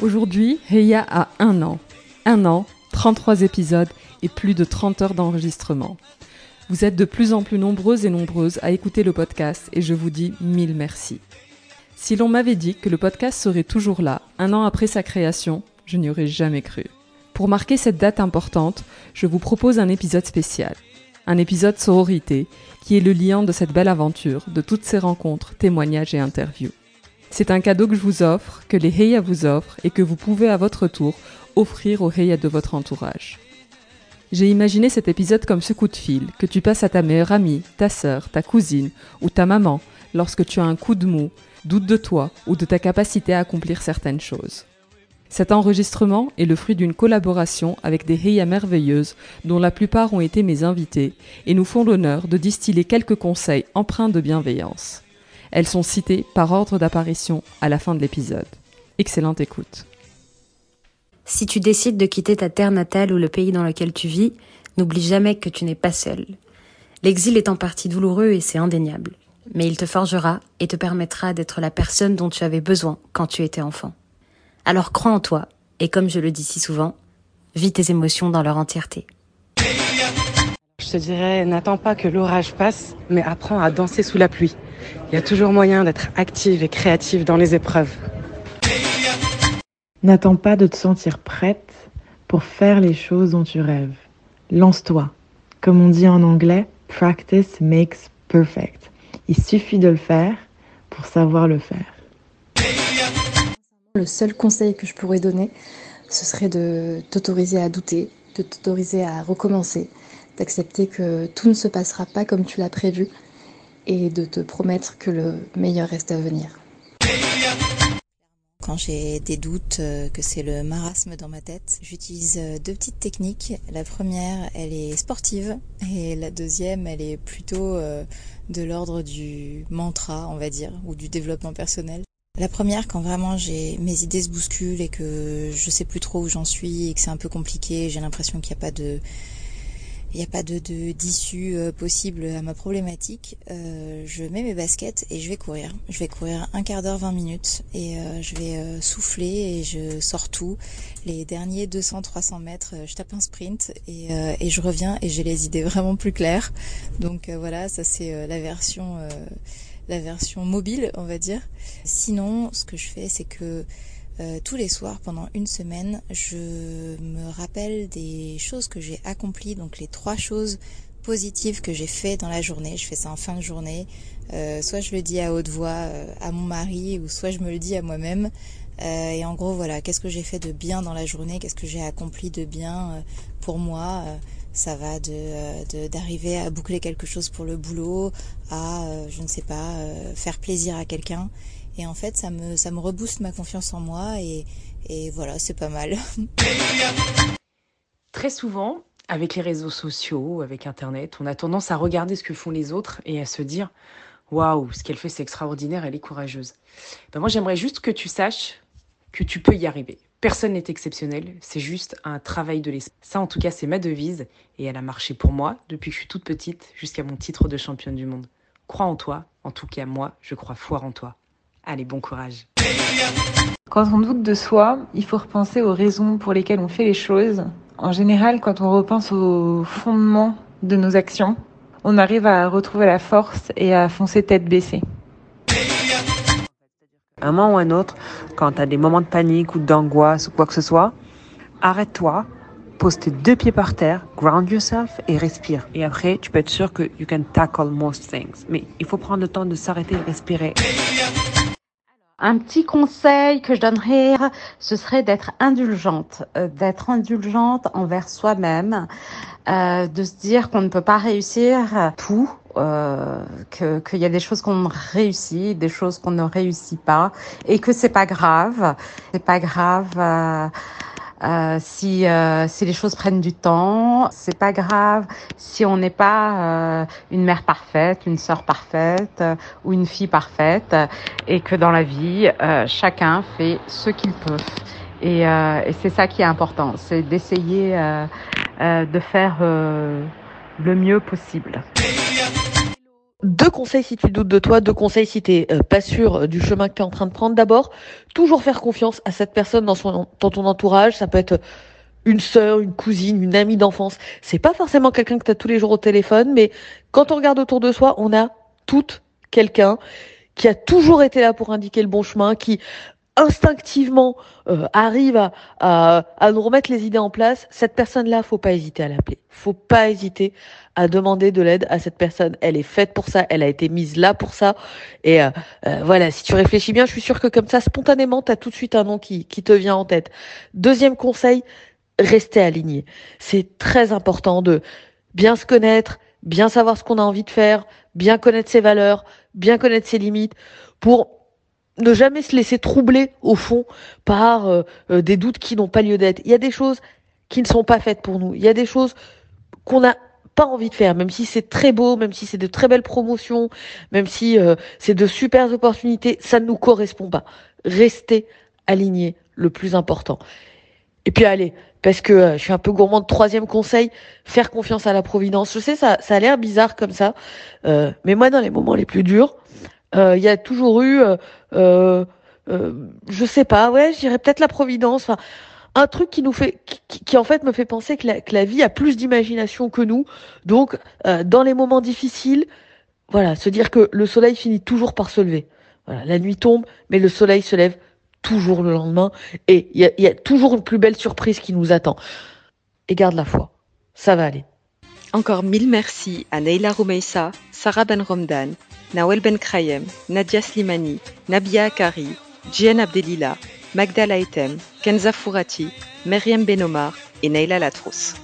Aujourd'hui, Heya a un an. Un an, 33 épisodes et plus de 30 heures d'enregistrement. Vous êtes de plus en plus nombreuses et nombreuses à écouter le podcast et je vous dis mille merci. Si l'on m'avait dit que le podcast serait toujours là, un an après sa création, je n'y aurais jamais cru. Pour marquer cette date importante, je vous propose un épisode spécial. Un épisode sororité, qui est le lien de cette belle aventure, de toutes ces rencontres, témoignages et interviews. C'est un cadeau que je vous offre, que les Heya vous offrent et que vous pouvez à votre tour offrir aux Heya de votre entourage. J'ai imaginé cet épisode comme ce coup de fil que tu passes à ta meilleure amie, ta sœur, ta cousine ou ta maman lorsque tu as un coup de mou, doute de toi ou de ta capacité à accomplir certaines choses. Cet enregistrement est le fruit d'une collaboration avec des Heya merveilleuses dont la plupart ont été mes invités et nous font l'honneur de distiller quelques conseils empreints de bienveillance. Elles sont citées par ordre d'apparition à la fin de l'épisode. Excellente écoute. Si tu décides de quitter ta terre natale ou le pays dans lequel tu vis, n'oublie jamais que tu n'es pas seul. L'exil est en partie douloureux et c'est indéniable, mais il te forgera et te permettra d'être la personne dont tu avais besoin quand tu étais enfant. Alors crois en toi, et comme je le dis si souvent, vis tes émotions dans leur entièreté. Je te dirais, n'attends pas que l'orage passe, mais apprends à danser sous la pluie. Il y a toujours moyen d'être active et créative dans les épreuves. N'attends pas de te sentir prête pour faire les choses dont tu rêves. Lance-toi. Comme on dit en anglais, practice makes perfect. Il suffit de le faire pour savoir le faire. Le seul conseil que je pourrais donner, ce serait de t'autoriser à douter, de t'autoriser à recommencer, d'accepter que tout ne se passera pas comme tu l'as prévu et de te promettre que le meilleur reste à venir. Quand j'ai des doutes, euh, que c'est le marasme dans ma tête, j'utilise euh, deux petites techniques. La première, elle est sportive et la deuxième, elle est plutôt euh, de l'ordre du mantra, on va dire, ou du développement personnel. La première, quand vraiment j'ai mes idées se bousculent et que je sais plus trop où j'en suis et que c'est un peu compliqué, j'ai l'impression qu'il n'y a pas de il n'y a pas de d'issue euh, possible à ma problématique, euh, je mets mes baskets et je vais courir. Je vais courir un quart d'heure, 20 minutes et euh, je vais souffler et je sors tout. Les derniers 200-300 mètres, je tape un sprint et, et je reviens et j'ai les idées vraiment plus claires. Donc voilà, ça c'est la version la version mobile, on va dire. Sinon, ce que je fais, c'est que euh, tous les soirs pendant une semaine, je me rappelle des choses que j'ai accomplies, donc les trois choses positives que j'ai fait dans la journée. Je fais ça en fin de journée. Euh, soit je le dis à haute voix euh, à mon mari, ou soit je me le dis à moi-même. et en gros, voilà, qu'est-ce que j'ai fait de bien dans la journée, qu'est-ce que j'ai accompli de bien pour moi? ça va de d'arriver à boucler quelque chose pour le boulot, à je ne sais pas faire plaisir à quelqu'un. Et en fait, ça me, ça me rebooste ma confiance en moi et, voilà, c'est pas mal. Très souvent, avec les réseaux sociaux, avec Internet, on a tendance à regarder ce que font les autres et à se dire Waouh, ce qu'elle fait, c'est extraordinaire, elle est courageuse. Ben moi, j'aimerais juste que tu saches que tu peux y arriver. Personne n'est exceptionnel, c'est juste un travail de l'esprit. Ça, en tout cas, c'est ma devise et elle a marché pour moi depuis que je suis toute petite jusqu'à mon titre de championne du monde. Crois en toi, en tout cas, moi, je crois fort en toi. Allez, bon courage. Quand on doute de soi, il faut repenser aux raisons pour lesquelles on fait les choses. En général, quand on repense au fondement de nos actions, on arrive à retrouver la force et à foncer tête baissée. Un moment ou un autre, quand tu as des moments de panique ou d'angoisse ou quoi que ce soit, arrête-toi, pose tes deux pieds par terre, ground yourself et respire. Et après, tu peux être sûr que you can tackle most things. Mais il faut prendre le temps de s'arrêter et respirer. Un petit conseil que je donnerais, ce serait d'être indulgente, euh, d'être indulgente envers soi-même, euh, de se dire qu'on ne peut pas réussir tout, euh, que qu'il y a des choses qu'on réussit, des choses qu'on ne réussit pas, et que c'est pas grave, c'est pas grave. Euh, euh, si euh, si les choses prennent du temps, c'est pas grave. Si on n'est pas euh, une mère parfaite, une sœur parfaite ou une fille parfaite, et que dans la vie, chacun fait ce qu'il peut. Et, et c'est ça qui est important, c'est d'essayer de faire le mieux possible. Deux conseils si tu doutes de toi, deux conseils si tu n'es pas sûr du chemin que tu es en train de prendre. D'abord, toujours faire confiance à cette personne dans, ton entourage. Ça peut être une sœur, une cousine, une amie d'enfance. C'est pas forcément quelqu'un que tu tous les jours au téléphone, mais quand on regarde autour de soi, on a toute quelqu'un qui a toujours été là pour indiquer le bon chemin, qui instinctivement euh, arrive à, nous remettre les idées en place, cette personne-là, faut pas hésiter à l'appeler. Faut pas hésiter à demander de l'aide à cette personne. Elle est faite pour ça, elle a été mise là pour ça. Et euh, euh, voilà, si tu réfléchis bien, je suis sûre que comme ça, spontanément, tu as tout de suite un nom qui, qui te vient en tête. Deuxième conseil, rester aligné. C'est très important de bien se connaître, bien savoir ce qu'on a envie de faire, bien connaître ses valeurs, bien connaître ses limites pour ne jamais se laisser troubler au fond par euh, euh, des doutes qui n'ont pas lieu d'être. Il y a des choses qui ne sont pas faites pour nous. Il y a des choses qu'on n'a pas envie de faire, même si c'est très beau, même si c'est de très belles promotions, même si euh, c'est de super opportunités, ça ne nous correspond pas. Restez aligné, le plus important. Et puis allez, parce que je suis un peu gourmand troisième conseil, faire confiance à la providence. Je sais, ça, ça a l'air bizarre comme ça, mais moi, dans les moments les plus durs, il y a toujours eu euh, euh, je sais pas, ouais, je dirais peut-être la Providence. Un truc qui nous fait, qui, en fait me fait penser que la, vie a plus d'imagination que nous. Donc, euh, dans les moments difficiles, voilà, se dire que le soleil finit toujours par se lever. Voilà, la nuit tombe, mais le soleil se lève toujours le lendemain, et il y a, y a toujours une plus belle surprise qui nous attend. Et garde la foi, ça va aller. Encore mille merci à Neila Roumeissa, Sarah Ben Romdan, Nawel Ben Krayem, Nadia Slimani, Nabia Akari, Jian Abdelila, Magda Laetem, Kenza Fourati, Meriem Benomar et Neila Latrous.